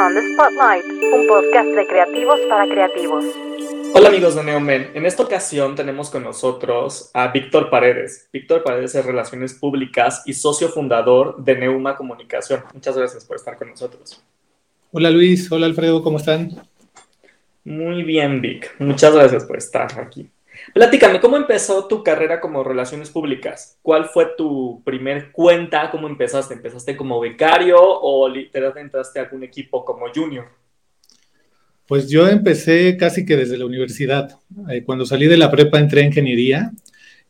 On the Spotlight, un podcast de creativos para creativos. Hola amigos de Neomen, en esta ocasión tenemos con nosotros a Víctor Paredes. Víctor Paredes es Relaciones Públicas y socio fundador de Neuma Comunicación. Muchas gracias por estar con nosotros. Hola Luis, hola Alfredo, ¿cómo están? Muy bien, Vic. Muchas gracias por estar aquí. Platícame, ¿cómo empezó tu carrera como relaciones públicas? ¿Cuál fue tu primer cuenta? ¿Cómo empezaste? ¿Empezaste como becario o literalmente entraste a algún equipo como junior? Pues yo empecé casi que desde la universidad. Eh, cuando salí de la prepa entré a ingeniería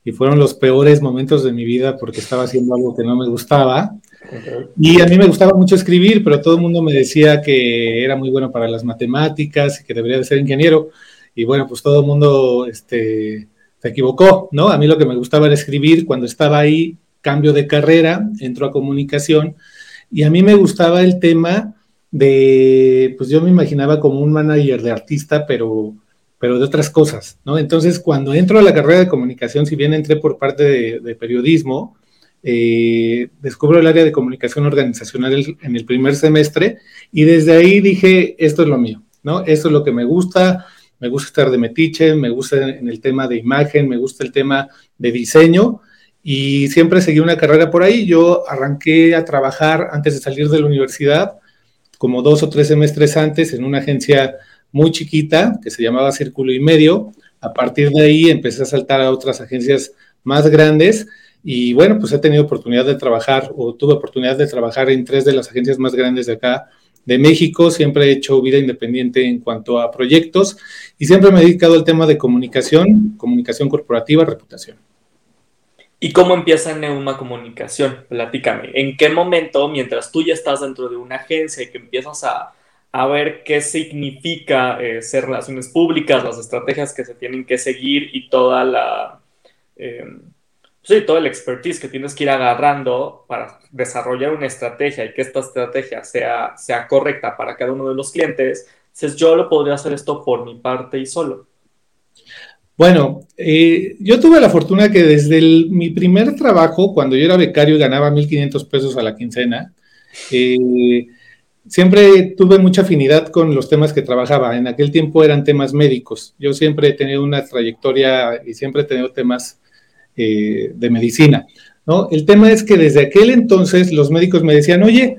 y fueron los peores momentos de mi vida porque estaba haciendo algo que no me gustaba. Y a mí me gustaba mucho escribir, pero todo el mundo me decía que era muy bueno para las matemáticas y que debería de ser ingeniero y bueno, pues todo el mundo este, se equivocó, ¿no? A mí lo que me gustaba era escribir, cuando estaba ahí, cambio de carrera, entro a comunicación, y a mí me gustaba el tema de, pues yo me imaginaba como un manager de artista, pero, pero de otras cosas, ¿no? Entonces, cuando entro a la carrera de comunicación, si bien entré por parte de, periodismo, eh, descubro el área de comunicación organizacional en el primer semestre y desde ahí dije, esto es lo mío, ¿no? Esto es lo que me gusta, me gusta estar de metiche, me gusta en el tema de imagen, me gusta el tema de diseño y siempre seguí una carrera por ahí. Yo arranqué a trabajar antes de salir de la universidad, como dos o tres semestres antes, en una agencia muy chiquita que se llamaba Círculo y Medio. A partir de ahí empecé a saltar a otras agencias más grandes y bueno, pues he tenido oportunidad de trabajar o tuve oportunidad de trabajar en tres de las agencias más grandes de acá de México, siempre he hecho vida independiente en cuanto a proyectos y siempre me he dedicado al tema de comunicación, comunicación corporativa, reputación. ¿Y cómo empieza Neuma Comunicación? Platícame, ¿en qué momento, mientras tú ya estás dentro de una agencia y que empiezas a, ver qué significa eh, ser relaciones públicas, las estrategias que se tienen que seguir y toda la... Eh, sí, todo el expertise que tienes que ir agarrando para desarrollar una estrategia y que esta estrategia sea, sea correcta para cada uno de los clientes, dices, yo lo podría hacer esto por mi parte y solo. Bueno, eh, yo tuve la fortuna que desde mi primer trabajo, cuando yo era becario y ganaba 1.500 pesos a la quincena, eh, siempre tuve mucha afinidad con los temas que trabajaba. En aquel tiempo eran temas médicos. Yo siempre he tenido una trayectoria y siempre he tenido temas eh, de medicina. ¿no? El tema es que desde aquel entonces los médicos me decían, oye,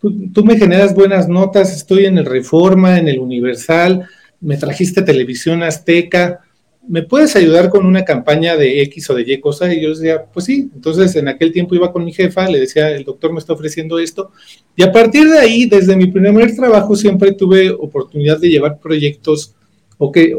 tú, me generas buenas notas, estoy en el Reforma, en el Universal, me trajiste televisión azteca, ¿me puedes ayudar con una campaña de X o de Y cosa? Y yo decía, pues sí. Entonces, en aquel tiempo iba con mi jefa, le decía, el doctor me está ofreciendo esto. Y a partir de ahí, desde mi primer trabajo, siempre tuve oportunidad de llevar proyectos o, que,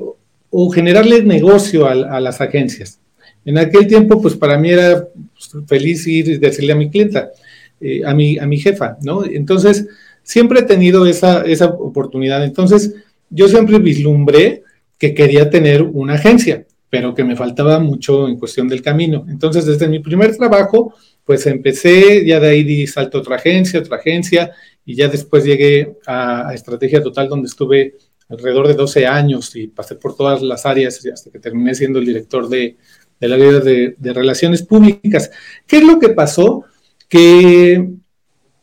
o generarle negocio a las agencias. En aquel tiempo, pues para mí era pues, feliz ir y decirle a mi clienta, eh, a, mi, a mi jefa, ¿no? Entonces, siempre he tenido esa, esa oportunidad. Entonces, yo siempre vislumbré que quería tener una agencia, pero que me faltaba mucho en cuestión del camino. Entonces, desde mi primer trabajo, pues empecé, ya de ahí di salto a otra agencia, otra agencia, y ya después llegué a, a Estrategia Total, donde estuve alrededor de 12 años y pasé por todas las áreas hasta que terminé siendo el director de, de la vida de, relaciones públicas. ¿Qué es lo que pasó? Que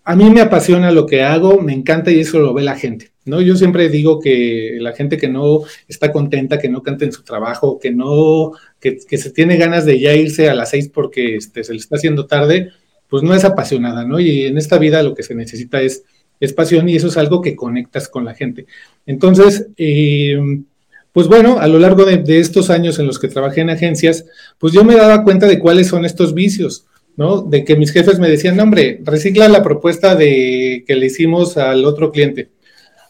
a mí me apasiona lo que hago, me encanta y eso lo ve la gente. ¿no? Yo siempre digo que la gente que no está contenta, que no canta en su trabajo, que no, que, se tiene ganas de ya irse a las seis porque este, se le está haciendo tarde, pues no es apasionada, ¿no? Y en esta vida lo que se necesita es, es pasión y eso es algo que conectas con la gente. Entonces, eh, pues bueno, a lo largo de, estos años en los que trabajé en agencias, pues yo me daba cuenta de cuáles son estos vicios, ¿no? De que mis jefes me decían, no, hombre, recicla la propuesta de que le hicimos al otro cliente.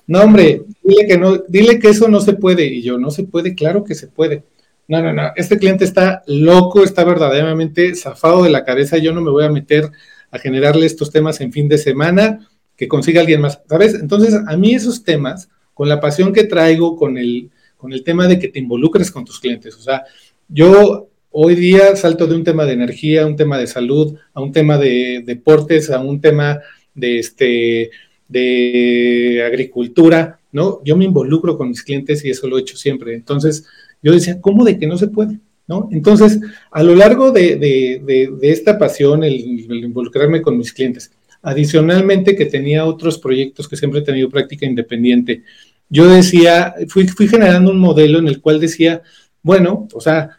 No, hombre, dile que no, dile que eso no se puede. Y yo, no se puede, claro que se puede. No, no, no, este cliente está loco, está verdaderamente zafado de la cabeza, yo no me voy a meter a generarle estos temas en fin de semana, que consiga alguien más, ¿sabes? Entonces, a mí esos temas, con la pasión que traigo, con el, con el tema de que te involucres con tus clientes. O sea, yo hoy día salto de un tema de energía, un tema de salud, a un tema de deportes, a un tema de este de agricultura, ¿no? Yo me involucro con mis clientes y eso lo he hecho siempre. Entonces, yo decía, ¿cómo de que no se puede? ¿No? Entonces, a lo largo de, esta pasión, el, involucrarme con mis clientes, adicionalmente que tenía otros proyectos que siempre he tenido práctica independiente. Yo decía, fui, fui generando un modelo en el cual decía, bueno, o sea,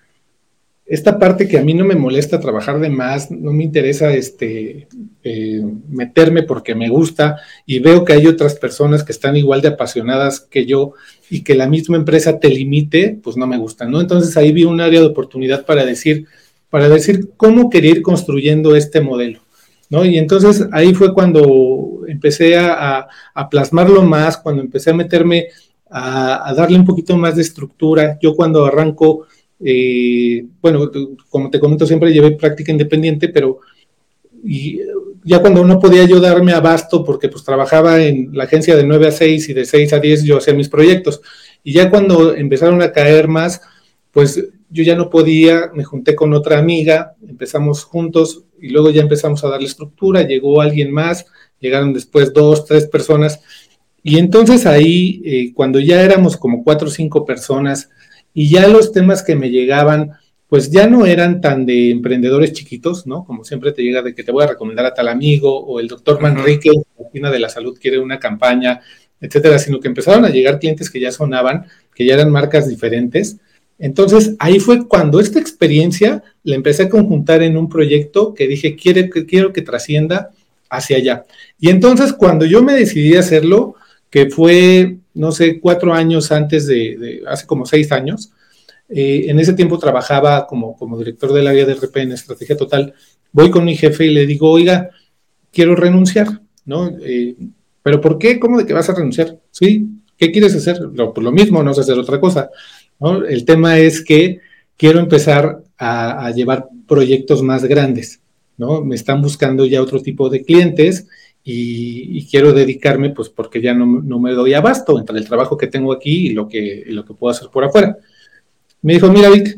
esta parte que a mí no me molesta trabajar de más, no me interesa este, eh, meterme porque me gusta y veo que hay otras personas que están igual de apasionadas que yo y que la misma empresa te limite, pues no me gusta, ¿no? Entonces ahí vi un área de oportunidad para decir, para decir cómo quería ir construyendo este modelo, ¿no? Y entonces ahí fue cuando empecé a, plasmarlo más, cuando empecé a meterme a, a darle un poquito más de estructura. Yo cuando arranco eh, bueno, como te comento, siempre llevé práctica independiente, pero ya cuando no podía yo darme abasto porque pues trabajaba en la agencia de 9 a 6 y de 6 a 10 yo hacía mis proyectos. Y ya cuando empezaron a caer más, pues yo ya no podía, me junté con otra amiga, empezamos juntos y luego ya empezamos a darle estructura, llegó alguien más, llegaron después dos, tres personas. Y entonces ahí, eh, cuando ya éramos como cuatro o cinco personas, y ya los temas que me llegaban, pues ya no eran tan de emprendedores chiquitos, ¿no? Como siempre te llega de que te voy a recomendar a tal amigo o el doctor Manrique, la oficina de la salud quiere una campaña, etcétera, sino que empezaron a llegar clientes que ya sonaban, que ya eran marcas diferentes. Entonces, ahí fue cuando esta experiencia la empecé a conjuntar en un proyecto que dije, quiero, quiero que trascienda hacia allá. Y entonces, cuando yo me decidí a hacerlo, que fue no sé, cuatro años antes de, hace como seis años. Eh, en ese tiempo trabajaba como, como director del área de RP en Estrategia Total. Voy con mi jefe y le digo, oiga, quiero renunciar, ¿no? Eh, ¿Pero por qué? ¿Cómo de que vas a renunciar? Sí, ¿qué quieres hacer? Lo, pues lo mismo, no sé hacer otra cosa. ¿No? El tema es que quiero empezar a, llevar proyectos más grandes, ¿no? Me están buscando ya otro tipo de clientes y, quiero dedicarme, pues porque ya no, me doy abasto entre el trabajo que tengo aquí y lo que, lo que puedo hacer por afuera. Me dijo, mira Vic,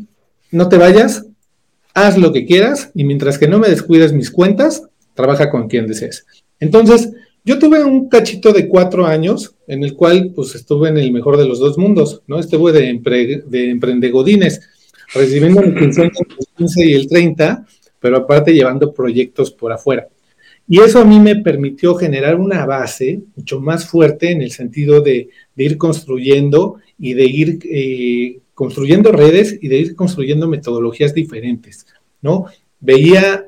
no te vayas, haz lo que quieras y mientras que no me descuides mis cuentas, trabaja con quien desees. Entonces, yo tuve un cachito de cuatro años en el cual pues estuve en el mejor de los dos mundos, ¿no? Estuve de, emprendegodines, recibiendo el 15 y el 30, pero aparte llevando proyectos por afuera. Y eso a mí me permitió generar una base mucho más fuerte en el sentido de, ir construyendo y de ir eh, construyendo redes y de ir construyendo metodologías diferentes, ¿no? Veía,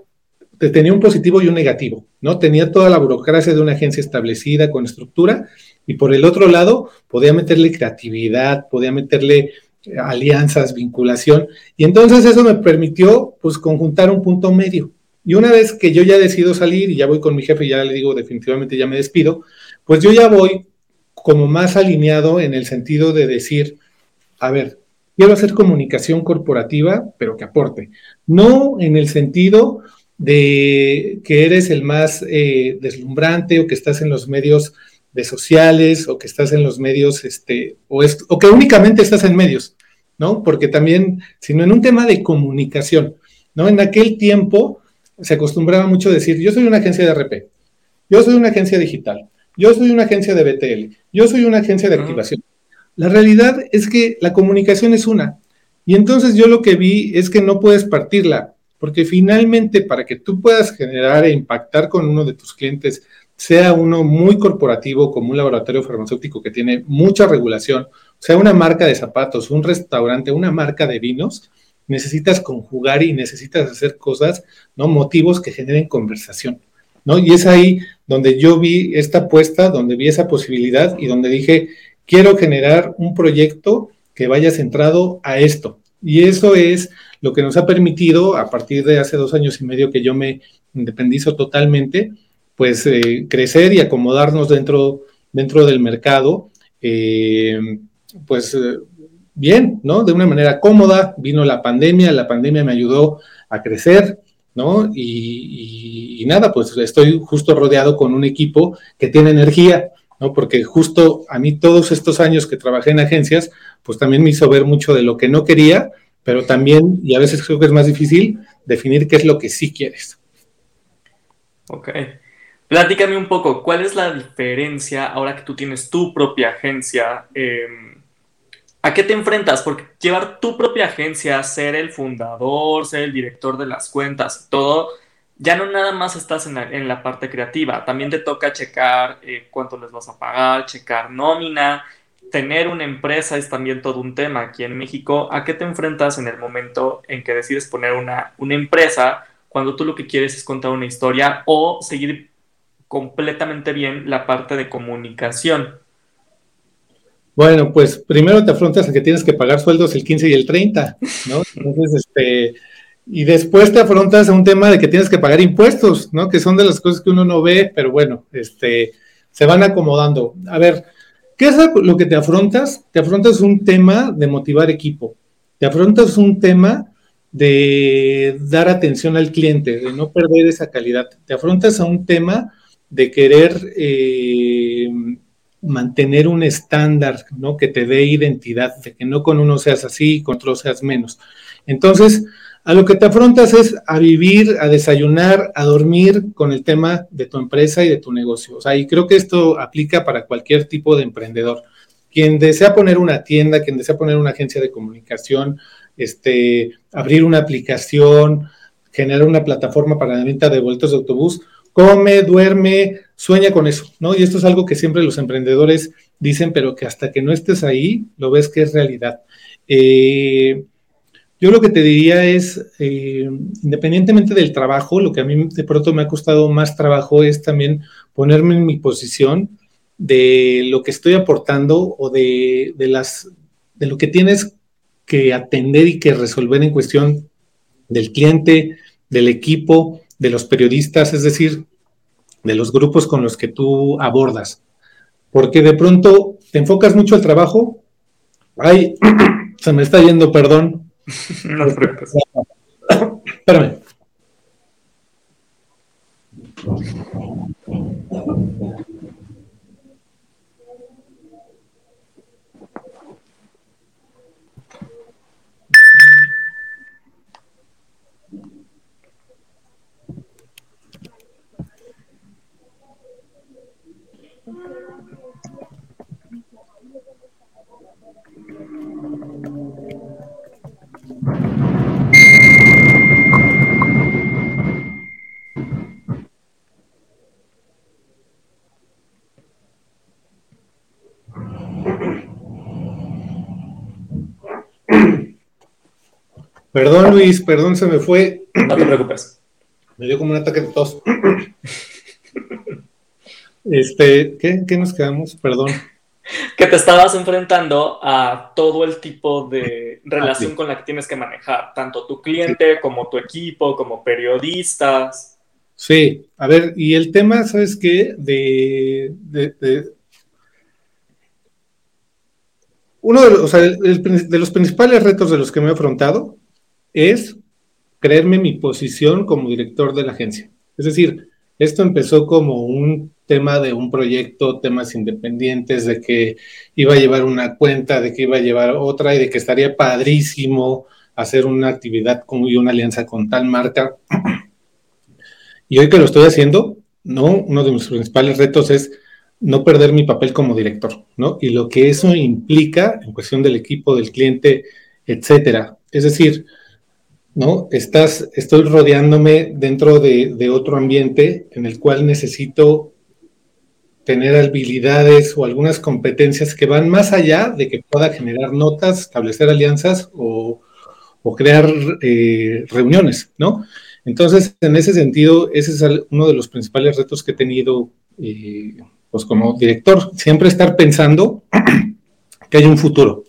tenía un positivo y un negativo, ¿no? Tenía toda la burocracia de una agencia establecida con estructura y por el otro lado podía meterle creatividad, podía meterle eh, alianzas, vinculación y entonces eso me permitió pues conjuntar un punto medio, y una vez que yo ya decido salir y ya voy con mi jefe y ya le digo definitivamente ya me despido, pues yo ya voy como más alineado en el sentido de decir, a ver, quiero hacer comunicación corporativa, pero que aporte. No en el sentido de que eres el más eh, deslumbrante o que estás en los medios de sociales o que estás en los medios, este, o, o que únicamente estás en medios, ¿no? Porque también, sino en un tema de comunicación, ¿no? En aquel tiempo, se acostumbraba mucho a decir, yo soy una agencia de RP, yo soy una agencia digital, yo soy una agencia de BTL, yo soy una agencia de activación. La realidad es que la comunicación es una. Y entonces yo lo que vi es que no puedes partirla, porque finalmente para que tú puedas generar e impactar con uno de tus clientes, sea uno muy corporativo como un laboratorio farmacéutico que tiene mucha regulación, sea una marca de zapatos, un restaurante, una marca de vinos, necesitas conjugar y necesitas hacer cosas, ¿no? Motivos que generen conversación, ¿no? Y es ahí donde yo vi esta apuesta, donde vi esa posibilidad y donde dije, quiero generar un proyecto que vaya centrado a esto. Y eso es lo que nos ha permitido, a partir de hace dos años y medio que yo me independizo totalmente, pues eh, crecer y acomodarnos dentro, dentro del mercado, eh, pues eh, bien, ¿no? De una manera cómoda, vino la pandemia, la pandemia me ayudó a crecer, ¿no? Y, nada, pues estoy justo rodeado con un equipo que tiene energía, ¿no? Porque justo a mí todos estos años que trabajé en agencias, pues también me hizo ver mucho de lo que no quería, pero también, y a veces creo que es más difícil, definir qué es lo que sí quieres. Ok. Platícame un poco, ¿cuál es la diferencia ahora que tú tienes tu propia agencia? Eh, ¿A qué te enfrentas? Porque llevar tu propia agencia, ser el fundador, ser el director de las cuentas, todo, ya no nada más estás en la, parte creativa, también te toca checar eh, cuánto les vas a pagar, checar nómina, tener una empresa es también todo un tema aquí en México. ¿A qué te enfrentas en el momento en que decides poner una, una empresa cuando tú lo que quieres es contar una historia o seguir completamente bien la parte de comunicación? Bueno, pues primero te afrontas a que tienes que pagar sueldos el 15 y el 30, ¿no? Entonces, este, y después te afrontas a un tema de que tienes que pagar impuestos, ¿no? Que son de las cosas que uno no ve, pero bueno, este, se van acomodando. A ver, ¿qué es lo que te afrontas? Te afrontas un tema de motivar equipo, te afrontas un tema de dar atención al cliente, de no perder esa calidad, te afrontas a un tema de querer eh, mantener un estándar, ¿no? Que te dé identidad, de que no con uno seas así y con otro seas menos. Entonces, a lo que te afrontas es a vivir, a desayunar, a dormir con el tema de tu empresa y de tu negocio. O sea, y creo que esto aplica para cualquier tipo de emprendedor. Quien desea poner una tienda, quien desea poner una agencia de comunicación, este, abrir una aplicación, generar una plataforma para la venta de boletos de autobús, come, duerme, sueña con eso, ¿no? Y esto es algo que siempre los emprendedores dicen, pero que hasta que no estés ahí, lo ves que es realidad. Eh, yo lo que te diría es, eh, independientemente del trabajo, lo que a mí de pronto me ha costado más trabajo es también ponerme en mi posición de lo que estoy aportando o de, de las, de lo que tienes que atender y que resolver en cuestión del cliente, del equipo, de los periodistas, es decir, de los grupos con los que tú abordas. Porque de pronto te enfocas mucho al trabajo. Ay, se me está yendo, perdón. no te preocupes. Espérame. Perdón, Luis, perdón, se me fue. No te preocupes. Me dio como un ataque de tos. Este, ¿qué, ¿qué, nos quedamos? Perdón. Que te estabas enfrentando a todo el tipo de relación con la que tienes que manejar, tanto tu cliente como tu equipo, como periodistas. Sí, a ver, y el tema, ¿sabes qué? De, de, uno de los, o sea, de los principales retos de los que me he afrontado es creerme mi posición como director de la agencia. Es decir, esto empezó como un tema de un proyecto, temas independientes, de que iba a llevar una cuenta, de que iba a llevar otra y de que estaría padrísimo hacer una actividad con, y una alianza con tal marca. Y hoy que lo estoy haciendo, ¿no? Uno de mis principales retos es no perder mi papel como director, ¿no? Y lo que eso implica en cuestión del equipo, del cliente, etcétera. Es decir, ¿no? Estás, estoy rodeándome dentro de, otro ambiente en el cual necesito tener habilidades o algunas competencias que van más allá de que pueda generar notas, establecer alianzas o, crear eh, reuniones, ¿no? Entonces, en ese sentido, ese es uno de los principales retos que he tenido, eh, pues como director, siempre estar pensando que hay un futuro.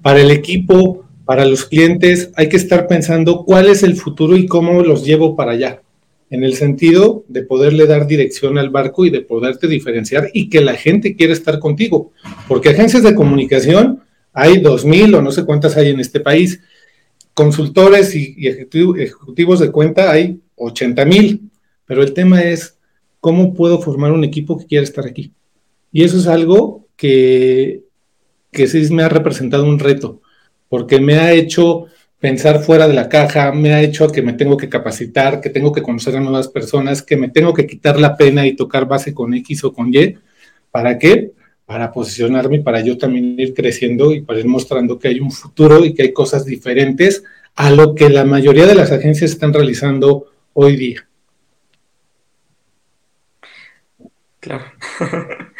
Para el equipo, para los clientes hay que estar pensando cuál es el futuro y cómo los llevo para allá, en el sentido de poderle dar dirección al barco y de poderte diferenciar y que la gente quiera estar contigo, porque agencias de comunicación hay dos mil o no sé cuántas hay en este país, consultores y, ejecutivos de cuenta hay 80 mil, pero el tema es cómo puedo formar un equipo que quiera estar aquí. Y eso es algo que, que sí me ha representado un reto porque me ha hecho pensar fuera de la caja, me ha hecho que me tengo que capacitar, que tengo que conocer a nuevas personas, que me tengo que quitar la pena y tocar base con X o con Y. ¿Para qué? Para posicionarme, para yo también ir creciendo y para ir mostrando que hay un futuro y que hay cosas diferentes a lo que la mayoría de las agencias están realizando hoy día. Claro.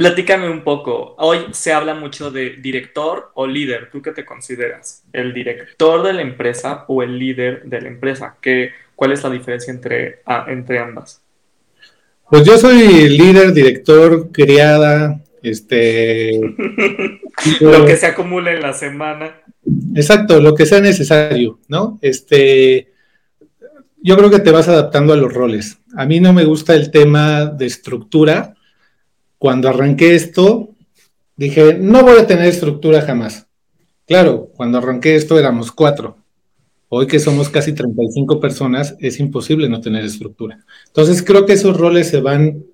Platícame un poco. Hoy se habla mucho de director o líder. ¿Tú qué te consideras? ¿El director de la empresa o el líder de la empresa? ¿Qué, ¿Cuál es la diferencia entre, entre ambas? Pues yo soy líder, director, criada, este... lo que se acumula en la semana. Exacto, lo que sea necesario, ¿no? Este, yo creo que te vas adaptando a los roles. A mí no me gusta el tema de estructura. Cuando arranqué esto, dije, no voy a tener estructura jamás. Claro, cuando arranqué esto éramos cuatro. Hoy que somos casi 35 personas, es imposible no tener estructura. Entonces creo que esos roles se van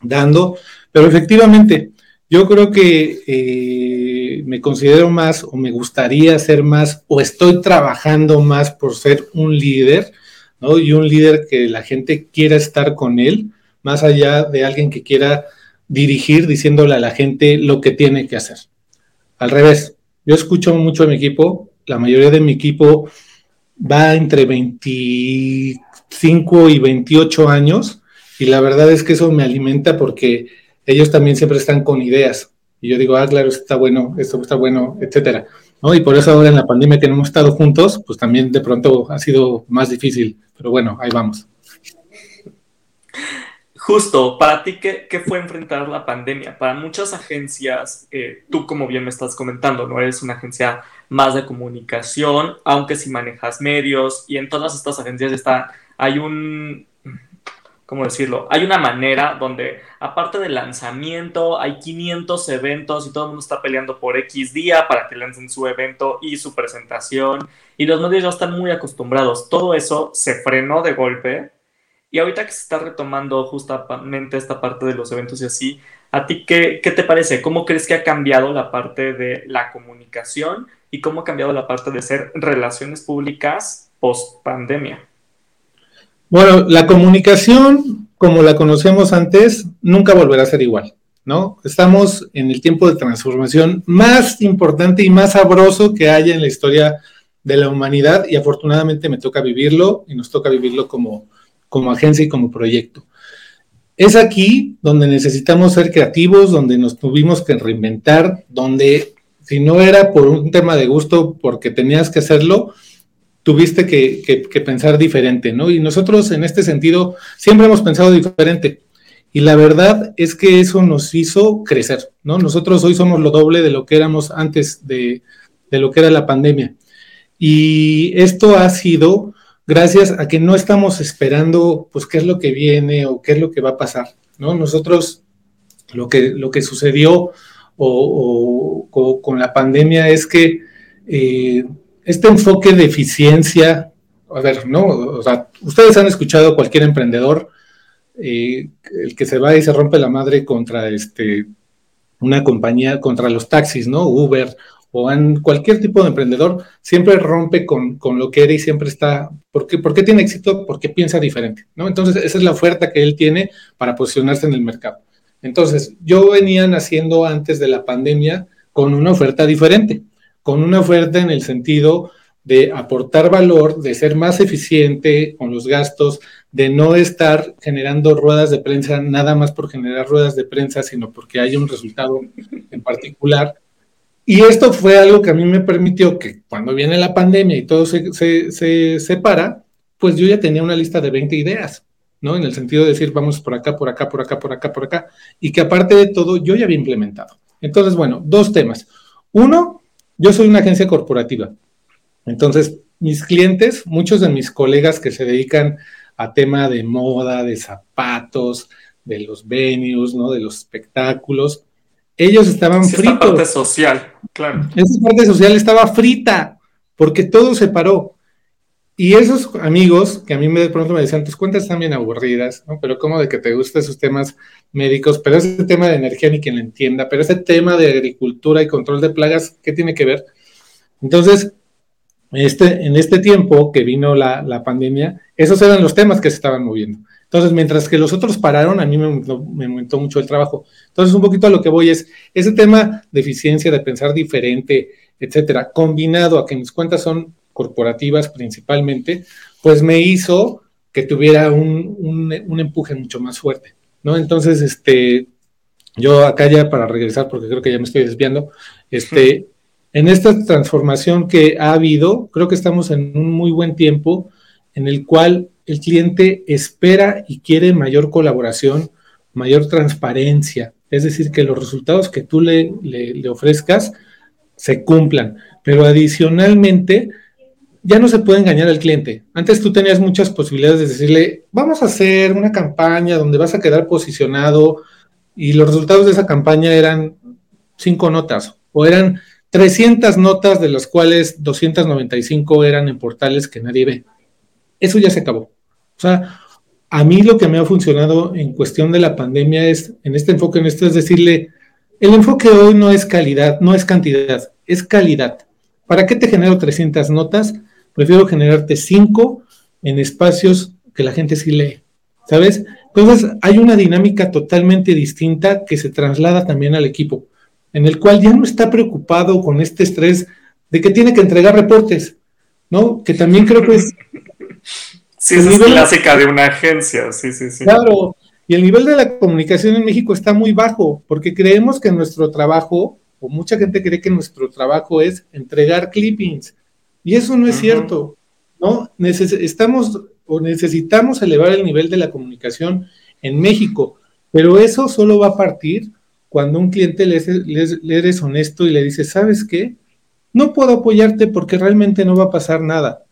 dando, pero efectivamente, yo creo que eh, me considero más o me gustaría ser más o estoy trabajando más por ser un líder y un líder que la gente quiera estar con él, más allá de alguien que quiera dirigir diciéndole a la gente lo que tiene que hacer. Al revés, yo escucho mucho a mi equipo, la mayoría de mi equipo va entre 25 y 28 años y la verdad es que eso me alimenta porque ellos también siempre están con ideas. Y yo digo, ah, claro, esto está bueno, esto está bueno, etcétera. ¿no? Y por eso ahora en la pandemia que no hemos estado juntos, pues también de pronto ha sido más difícil. Pero bueno, ahí vamos. Justo, para ti, ¿qué, fue enfrentar la pandemia? Para muchas agencias, eh, tú como bien me estás comentando, no eres una agencia más de comunicación, aunque si manejas medios y en todas estas agencias está, hay un, ¿cómo decirlo? Hay una manera donde, aparte del lanzamiento, hay 500 eventos y todo el mundo está peleando por X día para que lancen su evento y su presentación. Y los medios ya están muy acostumbrados. Todo eso se frenó de golpe. Y ahorita que se está retomando justamente esta parte de los eventos y así, ¿a ti qué, qué te parece? ¿Cómo crees que ha cambiado la parte de la comunicación y cómo ha cambiado la parte de ser relaciones públicas post pandemia? Bueno, la comunicación, como la conocemos antes, nunca volverá a ser igual, ¿no? Estamos en el tiempo de transformación más importante y más sabroso que haya en la historia de la humanidad y afortunadamente me toca vivirlo y nos toca vivirlo como, como agencia y como proyecto. Es aquí donde necesitamos ser creativos, donde nos tuvimos que reinventar, donde si no era por un tema de gusto, porque tenías que hacerlo, tuviste que, pensar diferente, ¿no? Y nosotros en este sentido siempre hemos pensado diferente. Y la verdad es que eso nos hizo crecer, ¿no? Nosotros hoy somos lo doble de lo que éramos antes de, lo que era la pandemia. Y esto ha sido gracias a que no estamos esperando, pues, qué es lo que viene o qué es lo que va a pasar, ¿no? Nosotros, lo que, lo que sucedió o, con la pandemia es que eh, este enfoque de eficiencia, a ver, ¿no? O sea, ustedes han escuchado cualquier emprendedor, eh, el que se va y se rompe la madre contra este, una compañía, contra los taxis, ¿no? Uber o cualquier tipo de emprendedor, siempre rompe con, lo que era y siempre está, ¿por qué, ¿por qué tiene éxito? Porque piensa diferente, ¿no? Entonces, esa es la oferta que él tiene para posicionarse en el mercado. Entonces, yo venía naciendo antes de la pandemia con una oferta diferente con una oferta en el sentido de aportar valor, de ser más eficiente con los gastos, de no estar generando ruedas de prensa nada más por generar ruedas de prensa, sino porque hay un resultado en particular. Y esto fue algo que a mí me permitió que cuando viene la pandemia y todo se, se, separa, pues yo ya tenía una lista de 20 ideas, ¿no? En el sentido de decir, vamos por acá, por acá, por acá, por acá, por acá, y que aparte de todo, yo ya había implementado. Entonces, bueno, dos temas. Uno, yo soy una agencia corporativa. Entonces, mis clientes, muchos de mis colegas que se dedican a tema de moda, de zapatos, de los venues, ¿no? De los espectáculos, ellos estaban fritos. Esa parte social, claro. Esa parte social estaba frita, porque todo se paró. Y esos amigos que a mí me, de pronto me decían, tus cuentas están bien aburridas, ¿no? Pero como de que te gustan esos temas médicos, pero ese tema de energía ni quien lo entienda, pero ese tema de agricultura y control de plagas, ¿qué tiene que ver? Entonces, este, en este tiempo que vino la, la pandemia, esos eran los temas que se estaban moviendo. Entonces, mientras que los otros pararon, a mí me, me aumentó mucho el trabajo. Entonces, un poquito a lo que voy es, ese tema de eficiencia, de pensar diferente, etcétera, combinado a que mis cuentas son corporativas principalmente, pues me hizo que tuviera un, empuje mucho más fuerte. ¿no? Entonces, este, yo acá ya para regresar, porque creo que ya me estoy desviando, este, en esta transformación que ha habido, creo que estamos en un muy buen tiempo en el cual el cliente espera y quiere mayor colaboración, mayor transparencia, es decir, que los resultados que tú le, ofrezcas se cumplan, pero adicionalmente ya no se puede engañar al cliente. Antes tú tenías muchas posibilidades de decirle, vamos a hacer una campaña donde vas a quedar posicionado y los resultados de esa campaña eran cinco notas o eran 300 notas de las cuales 295 eran en portales que nadie ve. Eso ya se acabó. O sea, a mí lo que me ha funcionado en cuestión de la pandemia es, en este enfoque, en esto es decirle, el enfoque hoy no es calidad, no es cantidad, es calidad. ¿Para qué te genero 300 notas? Prefiero generarte 5 en espacios que la gente sí lee, ¿sabes? Entonces, hay una dinámica totalmente distinta que se traslada también al equipo, en el cual ya no está preocupado con este estrés de que tiene que entregar reportes, ¿no? Que también creo que es Sí, esa es clásica de una agencia, sí, sí, sí. Claro, y el nivel de la comunicación en México está muy bajo, porque creemos que nuestro trabajo, o mucha gente cree que nuestro trabajo es entregar clippings, y eso no es cierto, ¿no? estamos o necesitamos elevar el nivel de la comunicación en México, pero eso solo va a partir cuando un cliente le, le eres honesto y le dice, ¿sabes qué? No puedo apoyarte porque realmente no va a pasar nada.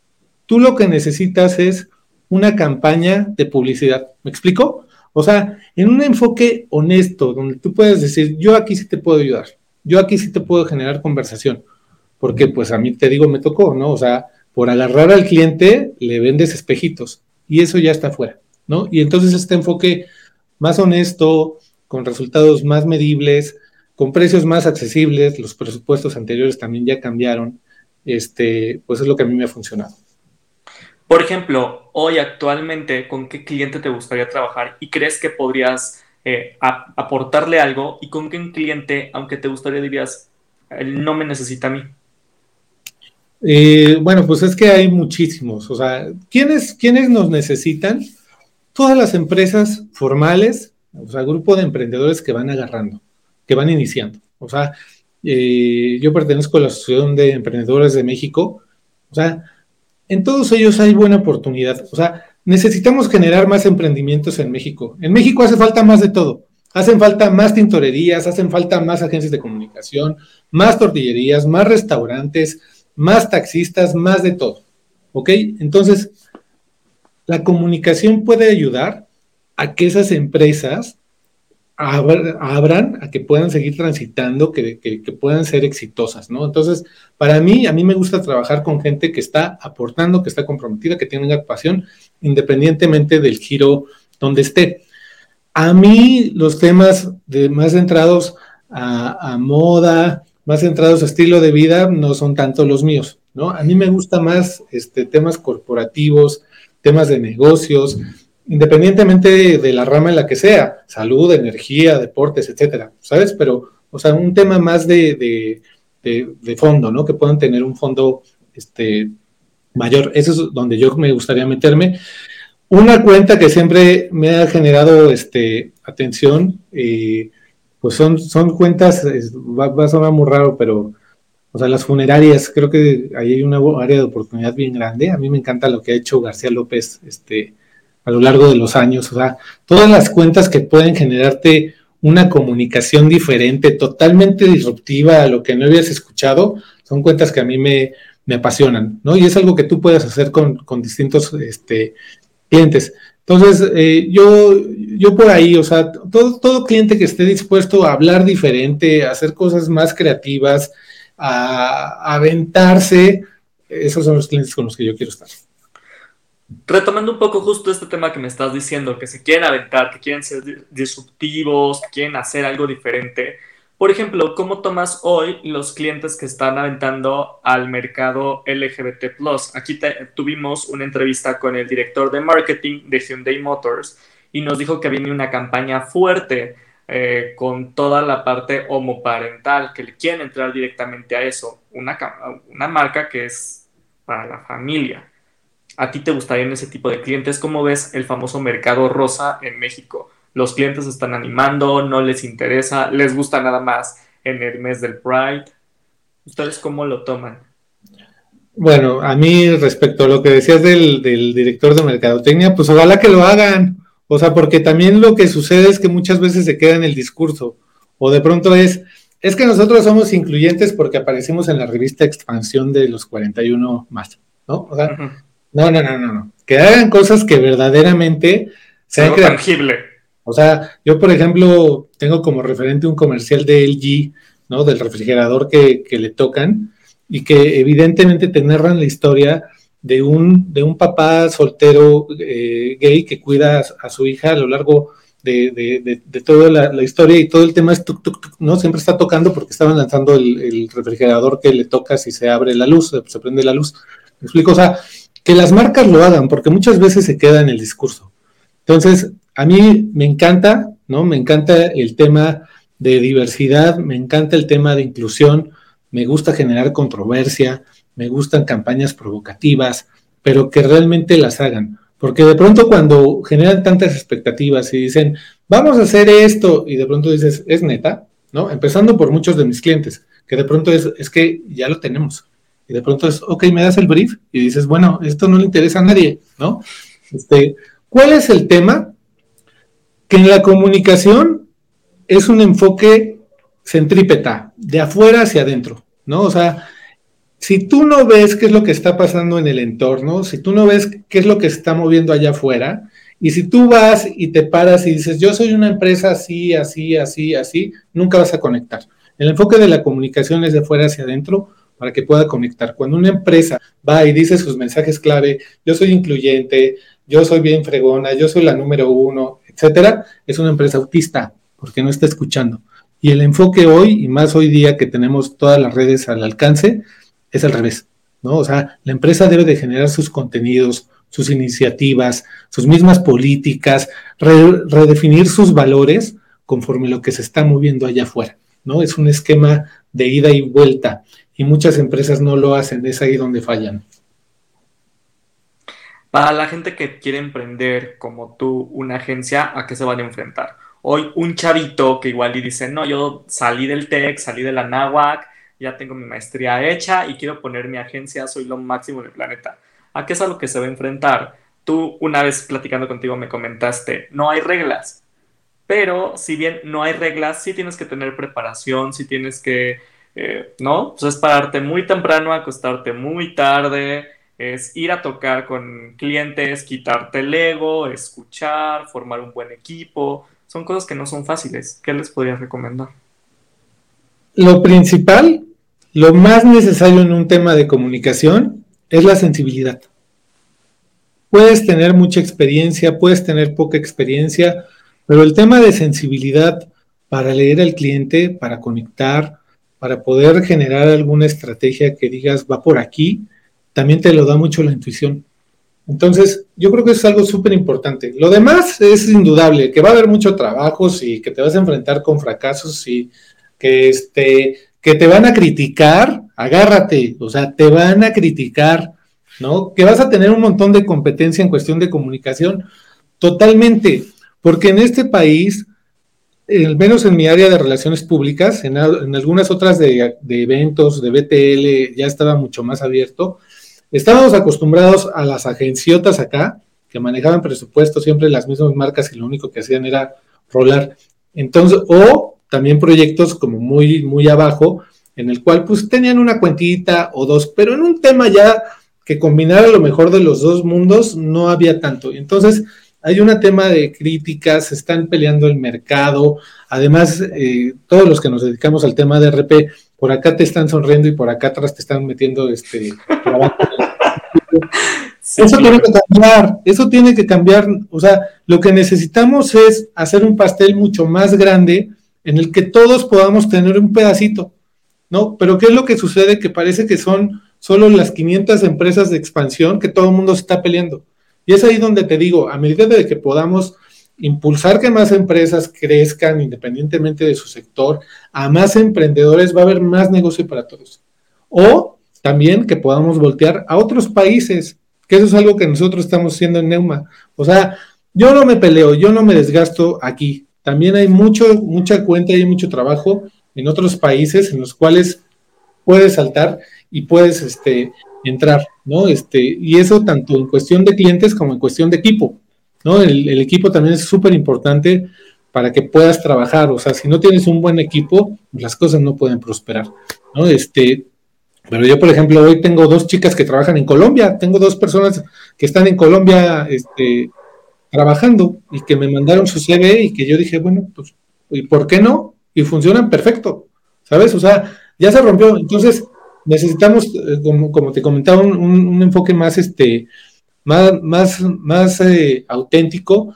Tú lo que necesitas es una campaña de publicidad. ¿Me explico? O sea, en un enfoque honesto, donde tú puedes decir, yo aquí sí te puedo ayudar, yo aquí sí te puedo generar conversación, porque pues a mí te digo, me tocó, ¿no? O sea, por agarrar al cliente le vendes espejitos y eso ya está fuera, ¿no? Y entonces este enfoque más honesto, con resultados más medibles, con precios más accesibles, los presupuestos anteriores también ya cambiaron, este, pues es lo que a mí me ha funcionado. Por ejemplo, hoy actualmente, ¿con qué cliente te gustaría trabajar y crees que podrías eh, aportarle algo? ¿Y con qué cliente, aunque te gustaría, dirías, él no me necesita a mí? Eh, bueno, pues es que hay muchísimos. O sea, ¿quiénes, ¿quiénes nos necesitan? Todas las empresas formales, o sea, grupo de emprendedores que van agarrando, que van iniciando. O sea, eh, yo pertenezco a la Asociación de Emprendedores de México. O sea, en todos ellos hay buena oportunidad. O sea, necesitamos generar más emprendimientos en México. En México hace falta más de todo. Hacen falta más tintorerías, hacen falta más agencias de comunicación, más tortillerías, más restaurantes, más taxistas, más de todo. ¿Ok? Entonces, la comunicación puede ayudar a que esas empresas abran a que puedan seguir transitando, que, puedan ser exitosas, ¿no? Entonces, para mí, a mí me gusta trabajar con gente que está aportando, que está comprometida, que tiene una pasión, independientemente del giro donde esté. A mí, los temas de, más centrados a, moda, más centrados a estilo de vida, no son tanto los míos, ¿no? A mí me gusta más este, temas corporativos, temas de negocios, independientemente de, la rama en la que sea, salud, energía, deportes, etcétera, ¿sabes? Pero, o sea, un tema más de, fondo, ¿no? Que puedan tener un fondo este, mayor. Eso es donde yo me gustaría meterme. Una cuenta que siempre me ha generado este, atención, eh, pues son, son cuentas, va, a sonar muy raro, pero, o sea, las funerarias, creo que ahí hay una área de oportunidad bien grande. A mí me encanta lo que ha hecho García López, este, a lo largo de los años. O sea, todas las cuentas que pueden generarte una comunicación diferente, totalmente disruptiva a lo que no habías escuchado, son cuentas que a mí me, apasionan, ¿no? Y es algo que tú puedes hacer con, distintos este, clientes. Entonces, eh, yo, yo por ahí, o sea, todo, todo cliente que esté dispuesto a hablar diferente, a hacer cosas más creativas, a aventarse, esos son los clientes con los que yo quiero estar. Retomando un poco justo este tema que me estás diciendo, que se quieren aventar, que quieren ser disruptivos, que quieren hacer algo diferente. Por ejemplo, ¿cómo tomas hoy los clientes que están aventando al mercado LGBT? Aquí tuvimos una entrevista con el director de marketing de Hyundai Motors y nos dijo que viene una campaña fuerte eh, con toda la parte homoparental, que le quieren entrar directamente a eso. Una, una marca que es para la familia a ti te gustaría en ese tipo de clientes? ¿Cómo ves el famoso mercado rosa en México? los clientes están animando, no les interesa, les gusta nada más en el mes del Pride. ¿Ustedes cómo lo toman? Bueno, a mí respecto a lo que decías del, del director de mercadotecnia, pues ojalá que lo hagan. O sea, porque también lo que sucede es que muchas veces se queda en el discurso. O de pronto es, es que nosotros somos incluyentes porque aparecimos en la revista Expansión de los 41 más, ¿no? O sea, no, no, no, no, no. Que hagan cosas que verdaderamente sean tangible. O sea, yo, por ejemplo, tengo como referente un comercial de LG, ¿no? Del refrigerador que, le tocan y que evidentemente te narran la historia de un, de un papá soltero eh, gay que cuida a, su hija a lo largo de, toda la, historia y todo el tema es tuk, tuk, tuk, ¿no? Siempre está tocando porque estaban lanzando el, refrigerador que le toca si se abre la luz, se prende la luz. ¿Me explico? O sea, que las marcas lo hagan porque muchas veces se queda en el discurso. Entonces, a mí me encanta, ¿no? Me encanta el tema de diversidad, me encanta el tema de inclusión, me gusta generar controversia, me gustan campañas provocativas, pero que realmente las hagan. Porque de pronto cuando generan tantas expectativas y dicen, vamos a hacer esto, y de pronto dices, es neta, ¿no? Empezando por muchos de mis clientes, que de pronto es, es que ya lo tenemos. Y de pronto es, ok, me das el brief y dices, bueno, esto no le interesa a nadie, ¿no? Este, ¿Cuál es el tema? Que en la comunicación es un enfoque centrípeta, de afuera hacia adentro, ¿no? O sea, si tú no ves qué es lo que está pasando en el entorno, si tú no ves qué es lo que se está moviendo allá afuera, y si tú vas y te paras y dices, yo soy una empresa así, así, así, así, nunca vas a conectar. El enfoque de la comunicación es de afuera hacia adentro para que pueda conectar. Cuando una empresa va y dice sus mensajes clave, yo soy incluyente, yo soy bien fregona, yo soy la número uno, etcétera, es una empresa autista porque no está escuchando. Y el enfoque hoy, y más hoy día que tenemos todas las redes al alcance, es al revés, ¿no? O sea, la empresa debe de generar sus contenidos, sus iniciativas, sus mismas políticas, redefinir sus valores conforme lo que se está moviendo allá afuera, ¿no? Es un esquema de ida y vuelta y muchas empresas no lo hacen, es ahí donde fallan. Para la gente que quiere emprender como tú una agencia, ¿a qué se van a enfrentar? Hoy un chavito que igual y dice, no, yo salí del TEC, salí de la NAWAC, ya tengo mi maestría hecha y quiero poner mi agencia, soy lo máximo del planeta. ¿A qué es a lo que se va a enfrentar? Tú una vez platicando contigo me comentaste, no hay reglas, pero si bien no hay reglas, sí tienes que tener preparación, sí tienes que, eh, ¿no? Pues es pararte muy temprano, acostarte muy tarde, es ir a tocar con clientes, quitarte el ego, escuchar, formar un buen equipo. Son cosas que no son fáciles. ¿Qué les podrías recomendar? Lo principal lo más necesario en un tema de comunicación es la sensibilidad. Puedes tener mucha experiencia, puedes tener poca experiencia, pero el tema de sensibilidad para leer al cliente, para conectar, para poder generar alguna estrategia que digas va por aquí, también te lo da mucho la intuición. Entonces, yo creo que es algo súper importante. Lo demás es indudable, que va a haber mucho trabajo, y que te vas a enfrentar con fracasos y que este, que te van a criticar, agárrate, o sea, te van a criticar, ¿no? Que vas a tener un montón de competencia en cuestión de comunicación, totalmente, porque en este país, al menos en mi área de relaciones públicas, en, algunas otras de, eventos, de BTL, ya estaba mucho más abierto, estábamos acostumbrados a las agenciotas acá, que manejaban presupuestos siempre las mismas marcas y lo único que hacían era rolar. Entonces, o también proyectos como muy, muy abajo, en el cual pues tenían una cuentita o dos, pero en un tema ya que combinara lo mejor de los dos mundos no había tanto. Entonces, hay un tema de críticas, se están peleando el mercado, además, eh, todos los que nos dedicamos al tema de RP, por acá te están sonriendo y por acá atrás te están metiendo este eso tiene que cambiar, eso tiene que cambiar, o sea, lo que necesitamos es hacer un pastel mucho más grande en el que todos podamos tener un pedacito, ¿no? Pero ¿qué es lo que sucede? Que parece que son solo las 500 empresas de expansión que todo el mundo se está peleando. Y es ahí donde te digo, a medida de que podamos impulsar que más empresas crezcan independientemente de su sector, a más emprendedores va a haber más negocio para todos. O también que podamos voltear a otros países, que eso es algo que nosotros estamos haciendo en Neuma. O sea, yo no me peleo, yo no me desgasto aquí. También hay mucho, mucha cuenta y mucho trabajo en otros países en los cuales puedes saltar y puedes este, entrar, ¿no? Este, y eso tanto en cuestión de clientes como en cuestión de equipo, ¿no? El, equipo también es súper importante para que puedas trabajar, o sea, si no tienes un buen equipo, las cosas no pueden prosperar, ¿no? Este, pero yo, por ejemplo, hoy tengo dos chicas que trabajan en Colombia, tengo dos personas que están en Colombia, este, trabajando y que me mandaron su CV y que yo dije, bueno, pues, ¿y por qué no? Y funcionan perfecto, ¿sabes? O sea, ya se rompió. Entonces, necesitamos, eh, como, te comentaba, un, enfoque más, este, más, más, más eh, auténtico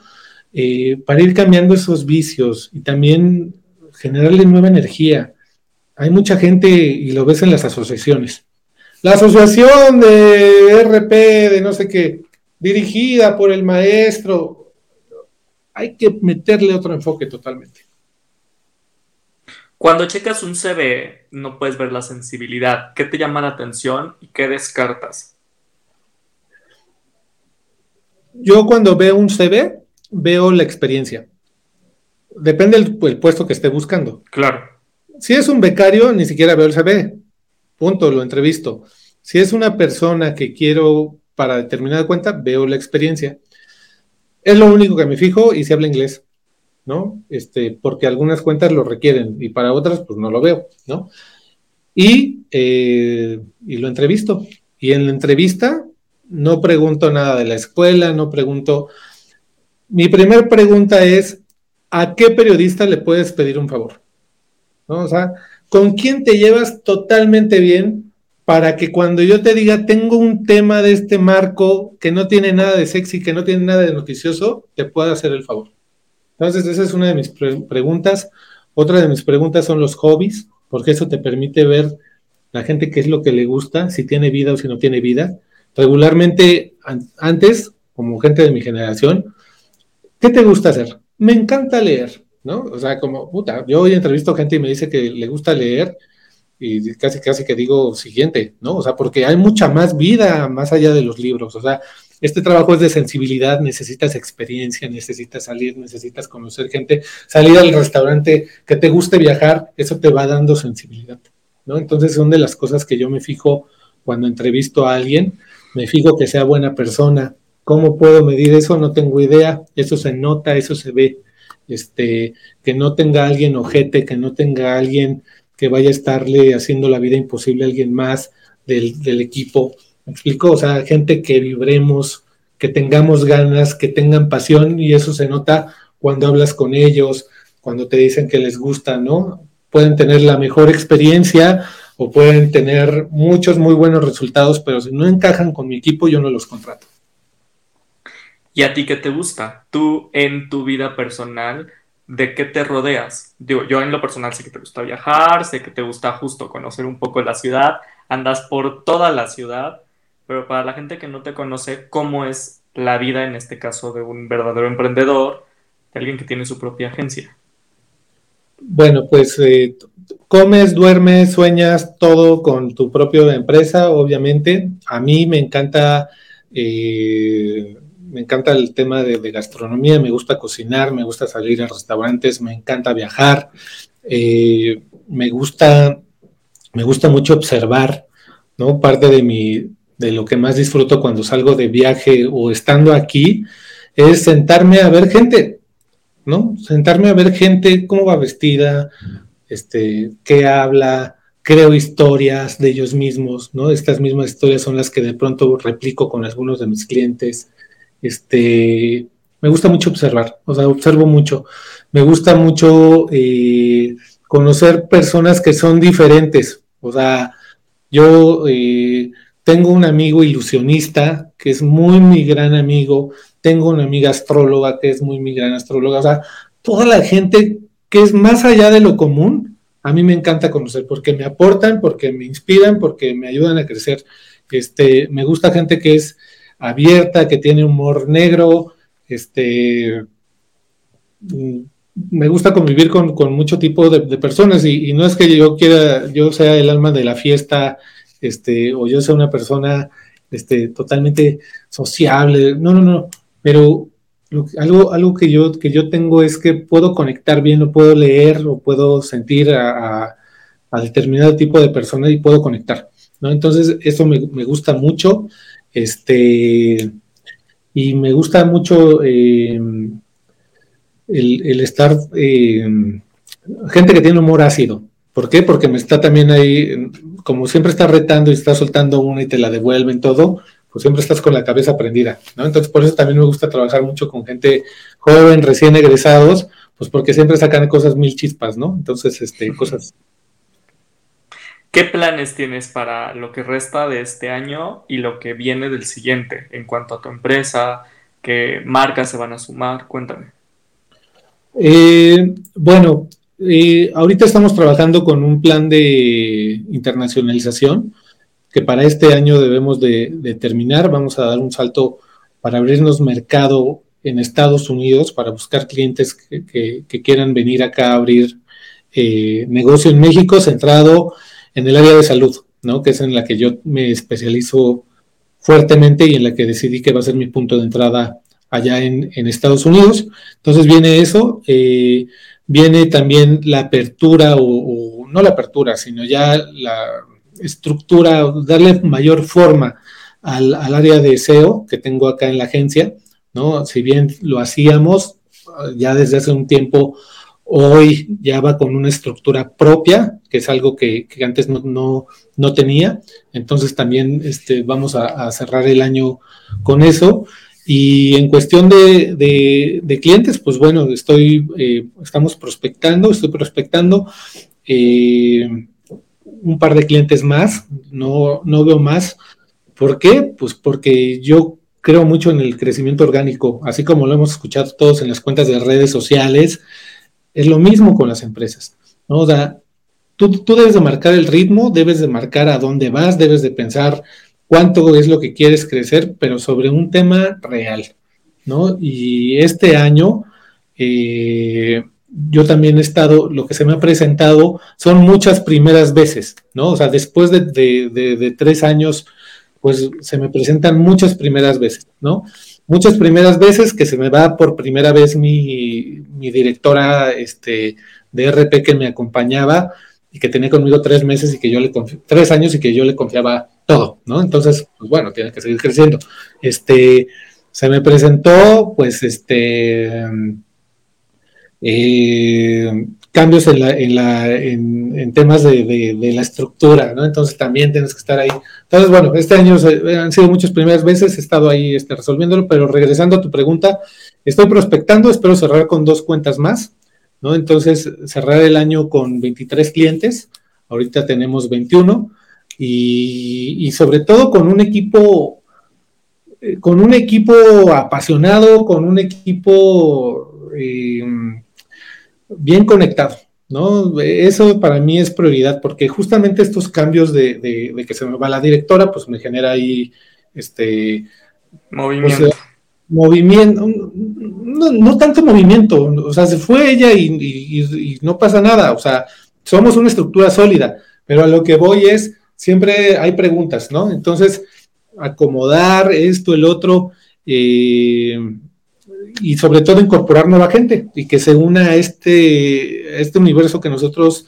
eh, para ir cambiando esos vicios y también generarle nueva energía. Hay mucha gente, y lo ves en las asociaciones, la asociación de RP, de no sé qué, dirigida por el maestro, hay que meterle otro enfoque totalmente. Cuando checas un CV, no puedes ver la sensibilidad. ¿Qué te llama la atención y qué descartas? Yo cuando veo un CV, veo la experiencia. Depende del puesto que esté buscando. Claro. Si es un becario, ni siquiera veo el CV. Punto, lo entrevisto. Si es una persona que quiero para determinada cuenta, veo la experiencia. Es lo único que me fijo y se habla inglés. ¿No? Este, porque algunas cuentas lo requieren y para otras, pues no lo veo, ¿no? Y, eh, y lo entrevisto. Y en la entrevista no pregunto nada de la escuela, no pregunto. Mi primera pregunta es: ¿a qué periodista le puedes pedir un favor? ¿No? O sea, ¿con quién te llevas totalmente bien para que cuando yo te diga tengo un tema de este marco que no tiene nada de sexy, que no tiene nada de noticioso, te pueda hacer el favor? Entonces, esa es una de mis preguntas. Otra de mis preguntas son los hobbies, porque eso te permite ver la gente qué es lo que le gusta, si tiene vida o si no tiene vida. Regularmente, antes, como gente de mi generación, ¿qué te gusta hacer? Me encanta leer, ¿no? O sea, como, puta, yo hoy entrevisto gente y me dice que le gusta leer y casi, casi que digo siguiente, ¿no? O sea, porque hay mucha más vida más allá de los libros. O sea, este trabajo es de sensibilidad, necesitas experiencia, necesitas salir, necesitas conocer gente, salir al restaurante, que te guste viajar, eso te va dando sensibilidad, ¿no? Entonces son de las cosas que yo me fijo cuando entrevisto a alguien, me fijo que sea buena persona. ¿Cómo puedo medir eso? No tengo idea. Eso se nota, eso se ve. Este, que no tenga alguien ojete, que no tenga alguien que vaya a estarle haciendo la vida imposible a alguien más del, del equipo ¿Me explico? O sea, gente que vibremos, que tengamos ganas, que tengan pasión y eso se nota cuando hablas con ellos, cuando te dicen que les gusta, ¿no? Pueden tener la mejor experiencia o pueden tener muchos muy buenos resultados, pero si no encajan con mi equipo, yo no los contrato. ¿Y a ti qué te gusta? Tú en tu vida personal, ¿de qué te rodeas? Digo, yo en lo personal sé que te gusta viajar, sé que te gusta justo conocer un poco la ciudad, andas por toda la ciudad, pero para la gente que no te conoce, ¿cómo es la vida en este caso de un verdadero emprendedor, de alguien que tiene su propia agencia? Bueno, pues eh, comes, duermes, sueñas todo con tu propia empresa, obviamente. A mí me encanta, eh, me encanta el tema de, gastronomía, me gusta cocinar, me gusta salir a restaurantes, me encanta viajar, eh, me gusta, me gusta mucho observar, ¿no? Parte de mi, de lo que más disfruto cuando salgo de viaje o estando aquí, es sentarme a ver gente, ¿no? Sentarme a ver gente, cómo va vestida, este, qué habla, creo historias de ellos mismos, ¿no? Estas mismas historias son las que de pronto replico con algunos de mis clientes. Este, me gusta mucho observar, o sea, observo mucho. Me gusta mucho eh, conocer personas que son diferentes, o sea, yo eh, tengo un amigo ilusionista que es muy mi gran amigo. Tengo una amiga astróloga que es muy mi gran astróloga. O sea, toda la gente que es más allá de lo común, a mí me encanta conocer porque me aportan, porque me inspiran, porque me ayudan a crecer. Este, me gusta gente que es abierta, que tiene humor negro, este, mm, me gusta convivir con, mucho tipo de, personas y, y, no es que yo quiera, yo sea el alma de la fiesta este, o yo sea una persona este, totalmente sociable, no, no, no, pero algo, algo que, yo, que yo tengo es que puedo conectar bien, o puedo leer, o puedo sentir a, determinado tipo de persona y puedo conectar, ¿no? Entonces, eso me, gusta mucho, este, y me gusta mucho eh, el, estar, eh, gente que tiene humor ácido, ¿por qué? Porque me está también ahí, como siempre está retando y está soltando una y te la devuelven todo, pues siempre estás con la cabeza prendida, ¿no? Entonces, por eso también me gusta trabajar mucho con gente joven, recién egresados, pues porque siempre sacan cosas mil chispas, ¿no? Entonces, este, cosas. ¿Qué planes tienes para lo que resta de este año y lo que viene del siguiente en cuanto a tu empresa? ¿Qué marcas se van a sumar? Cuéntame. Eh, bueno, eh, ahorita estamos trabajando con un plan de internacionalización que para este año debemos de, terminar. Vamos a dar un salto para abrirnos mercado en Estados Unidos, para buscar clientes que, quieran venir acá a abrir eh, negocio en México centrado en el área de salud, ¿no? que es en la que yo me especializo fuertemente y en la que decidí que va a ser mi punto de entrada allá en, Estados Unidos. Entonces viene eso, eh, viene también la apertura, o, no la apertura, sino ya la estructura, darle mayor forma al, área de SEO que tengo acá en la agencia, ¿no? Si bien lo hacíamos ya desde hace un tiempo, hoy ya va con una estructura propia, que es algo que, antes no, no, tenía. Entonces también este, vamos a, cerrar el año con eso. Y en cuestión de, clientes, pues bueno, estoy, eh, estamos prospectando, estoy prospectando. Eh, un par de clientes más, no, no veo más. ¿Por qué? Pues porque yo creo mucho en el crecimiento orgánico, así como lo hemos escuchado todos en las cuentas de redes sociales, es lo mismo con las empresas. ¿no? O tú, tú debes de marcar el ritmo, debes de marcar a dónde vas, debes de pensar cuánto es lo que quieres crecer, pero sobre un tema real, ¿no? Y este año, eh, yo también he estado, lo que se me ha presentado son muchas primeras veces, ¿no? O sea, después de, tres años, pues se me presentan muchas primeras veces, ¿no? Muchas primeras veces que se me va por primera vez mi, directora este, de RP que me acompañaba y que tenía conmigo tres meses y que yo le tres años y que yo le confiaba todo, ¿no? Entonces, pues bueno, tiene que seguir creciendo. Este, se me presentó, pues, este, eh, cambios en, la, en, la, en, temas de, la estructura, ¿no? Entonces también tienes que estar ahí. Entonces, bueno, este año han sido muchas primeras veces, he estado ahí este, resolviéndolo, pero regresando a tu pregunta, estoy prospectando, espero cerrar con dos cuentas más, ¿no? Entonces, cerrar el año con 23 clientes, ahorita tenemos 21, y, sobre todo con un equipo, eh, con un equipo apasionado, con un equipo... Eh, bien conectado, ¿no? Eso para mí es prioridad, porque justamente estos cambios de, que se me va la directora, pues me genera ahí este movimiento. Pues, movimiento, no, tanto movimiento, o sea, se fue ella y, no pasa nada, o sea, somos una estructura sólida, pero a lo que voy es, siempre hay preguntas, ¿no? Entonces, acomodar esto, el otro, eh, y sobre todo incorporar nueva gente y que se una a este, este universo que nosotros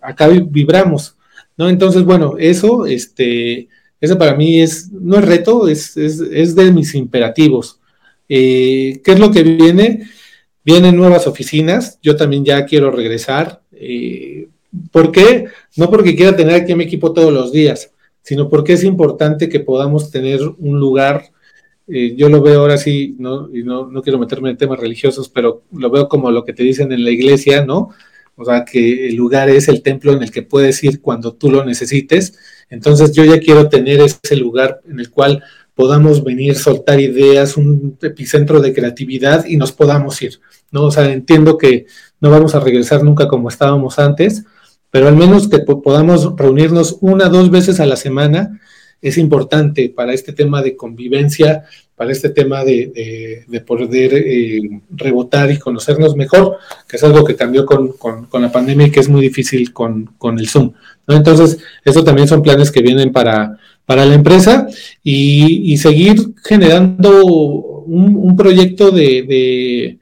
acá vibramos, ¿no? Entonces, bueno, eso, este, eso para mí es, no es reto, es, es, de mis imperativos. Eh, ¿Qué es lo que viene? Vienen nuevas oficinas, yo también ya quiero regresar. Eh, ¿Por qué? No porque quiera tener aquí a mi equipo todos los días, sino porque es importante que podamos tener un lugar eh, yo lo veo ahora sí, ¿no? y no, no, quiero meterme en temas religiosos, pero lo veo como lo que te dicen en la iglesia, ¿no? O sea, que el lugar es el templo en el que puedes ir cuando tú lo necesites. Entonces yo ya quiero tener ese lugar en el cual podamos venir, soltar ideas, un epicentro de creatividad y nos podamos ir, ¿no? O sea, entiendo que no vamos a regresar nunca como estábamos antes, pero al menos que podamos reunirnos una, dos veces a la semana es importante para este tema de convivencia, para este tema de, poder eh, rebotar y conocernos mejor, que es algo que cambió con, la pandemia y que es muy difícil con, el Zoom. Entonces, eso también son planes que vienen para, para la empresa y, seguir generando un, proyecto de,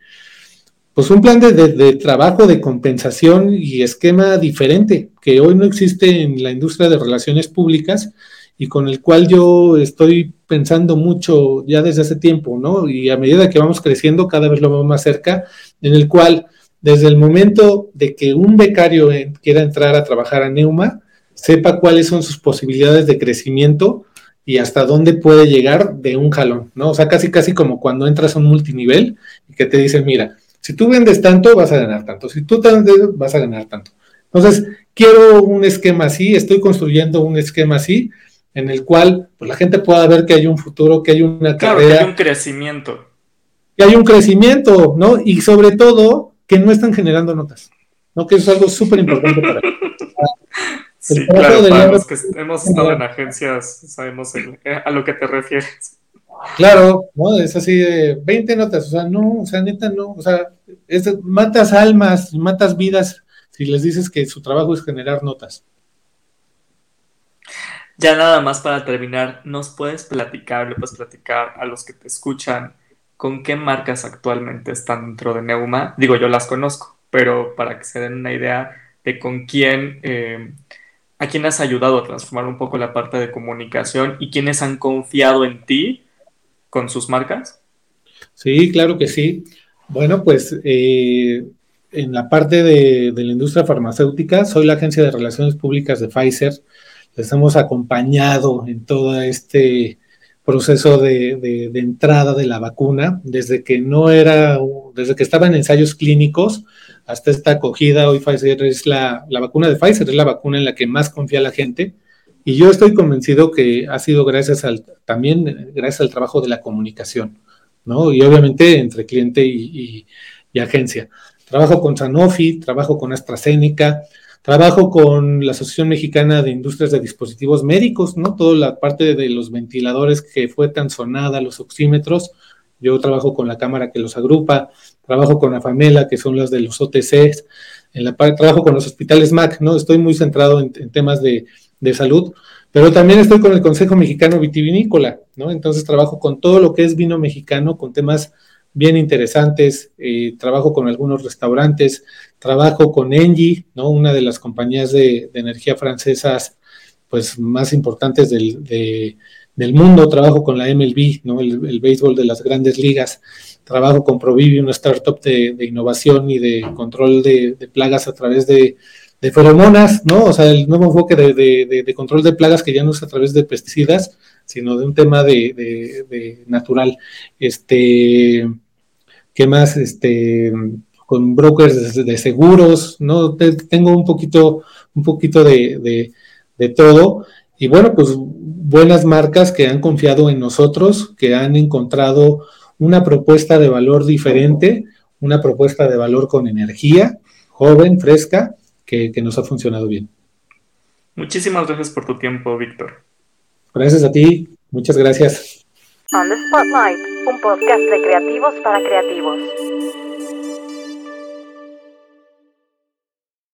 pues un plan de, trabajo, de compensación y esquema diferente, que hoy no existe en la industria de relaciones públicas y con el cual yo estoy pensando mucho ya desde hace tiempo, ¿no? Y a medida que vamos creciendo, cada vez lo vemos más cerca, en el cual desde el momento de que un becario quiera entrar a trabajar a Neuma, sepa cuáles son sus posibilidades de crecimiento y hasta dónde puede llegar de un jalón, ¿no? O sea, casi casi como cuando entras a un multinivel y que te dicen, mira, si tú vendes tanto, vas a ganar tanto, si tú vendes, vas a ganar tanto. Entonces, quiero un esquema así, estoy construyendo un esquema así, en el cual pues, la gente pueda ver que hay un futuro, que hay una claro, carrera. Que hay un crecimiento. Que hay un crecimiento, ¿no? Y sobre todo, que no están generando notas, ¿no? Que eso es algo súper importante para Sí, claro, para los que hemos estado en agencias sabemos a lo que te refieres. Claro, ¿no? Es así de 20 notas, o sea, no, o sea, neta, no, o sea, matas almas, matas vidas si les dices que su trabajo es generar notas. Ya nada más para terminar, ¿nos puedes platicar, le puedes platicar a los que te escuchan con qué marcas actualmente están dentro de Neuma? Digo, yo las conozco, pero para que se den una idea de con quién eh, a quién has ayudado a transformar un poco la parte de comunicación y quiénes han confiado en ti con sus marcas? Sí, claro que sí. Bueno, pues eh, en la parte de, la industria farmacéutica, soy la agencia de relaciones públicas de Pfizer. Les hemos acompañado en todo este proceso de, de, entrada de la vacuna, desde que no era, desde que estaba en ensayos clínicos hasta esta acogida. Hoy Pfizer es la, la vacuna de Pfizer, es la vacuna en la que más confía la gente. Y yo estoy convencido que ha sido gracias al, también gracias al trabajo de la comunicación, ¿no? Y obviamente entre cliente y, agencia. Trabajo con Sanofi, trabajo con AstraZeneca, Trabajo con la Asociación Mexicana de Industrias de Dispositivos Médicos, ¿no? Toda la parte de los ventiladores que fue tan sonada, los oxímetros. Yo trabajo con la cámara que los agrupa, trabajo con AFAMELA, que son las de los OTCs, en la trabajo con los hospitales MAC, ¿no? Estoy muy centrado en, temas de, de, salud, pero también estoy con el Consejo Mexicano Vitivinícola, ¿no? Entonces trabajo con todo lo que es vino mexicano, con temas bien interesantes, eh, trabajo con algunos restaurantes, trabajo con Engie, ¿no? una de las compañías de, energía francesas pues, más importantes del, del, mundo, trabajo con la MLB, ¿no? el, béisbol de las grandes ligas, trabajo con Provivi, una startup de, innovación y de control de, plagas a través de, feromonas, ¿no? O sea, el nuevo enfoque de, control de plagas que ya no es a través de pesticidas, sino de un tema de, natural. Este, ¿qué más? Este, con brokers de, seguros, ¿no? tengo un poquito, un poquito de, todo. Y bueno, pues buenas marcas que han confiado en nosotros, que han encontrado una propuesta de valor diferente, una propuesta de valor con energía, joven, fresca, que, que nos ha funcionado bien. Muchísimas gracias por tu tiempo, Víctor. Gracias a ti, muchas gracias. On the Spotlight, un podcast de creativos para creativos.